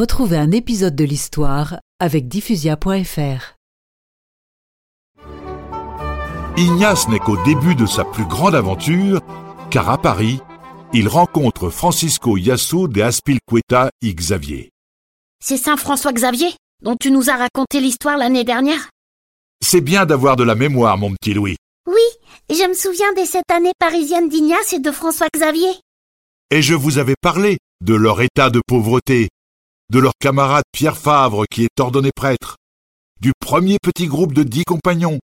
Retrouvez un épisode de l'histoire avec diffusia.fr. Ignace n'est qu'au début de sa plus grande aventure, car à Paris, il rencontre Francisco Yasso de Aspilcueta y Xavier. C'est Saint François Xavier dont tu nous as raconté l'histoire l'année dernière? C'est bien d'avoir de la mémoire, mon petit Louis. Oui, je me souviens des sept années parisiennes d'Ignace et de François Xavier. Et je vous avais parlé de leur état de pauvreté, de leur camarade Pierre Favre qui est ordonné prêtre, du premier petit groupe de dix compagnons,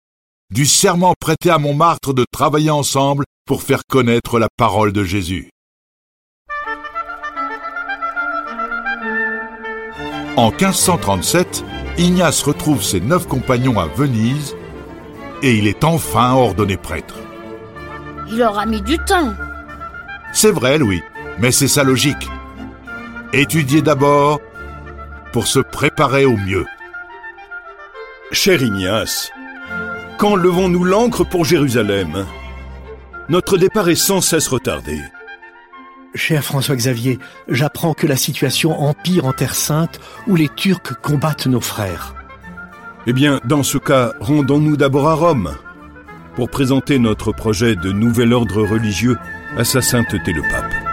du serment prêté à Montmartre de travailler ensemble pour faire connaître la parole de Jésus. En 1537, Ignace retrouve ses neuf compagnons à Venise et il est enfin ordonné prêtre. Il aura mis du temps. C'est vrai, Louis, mais c'est sa logique. Étudier d'abord pour se préparer au mieux. Cher Ignace, quand levons-nous l'ancre pour Jérusalem? Notre départ est sans cesse retardé. Cher François-Xavier, j'apprends que la situation empire en Terre Sainte où les Turcs combattent nos frères. Eh bien, dans ce cas, rendons-nous d'abord à Rome pour présenter notre projet de nouvel ordre religieux à sa sainteté le pape.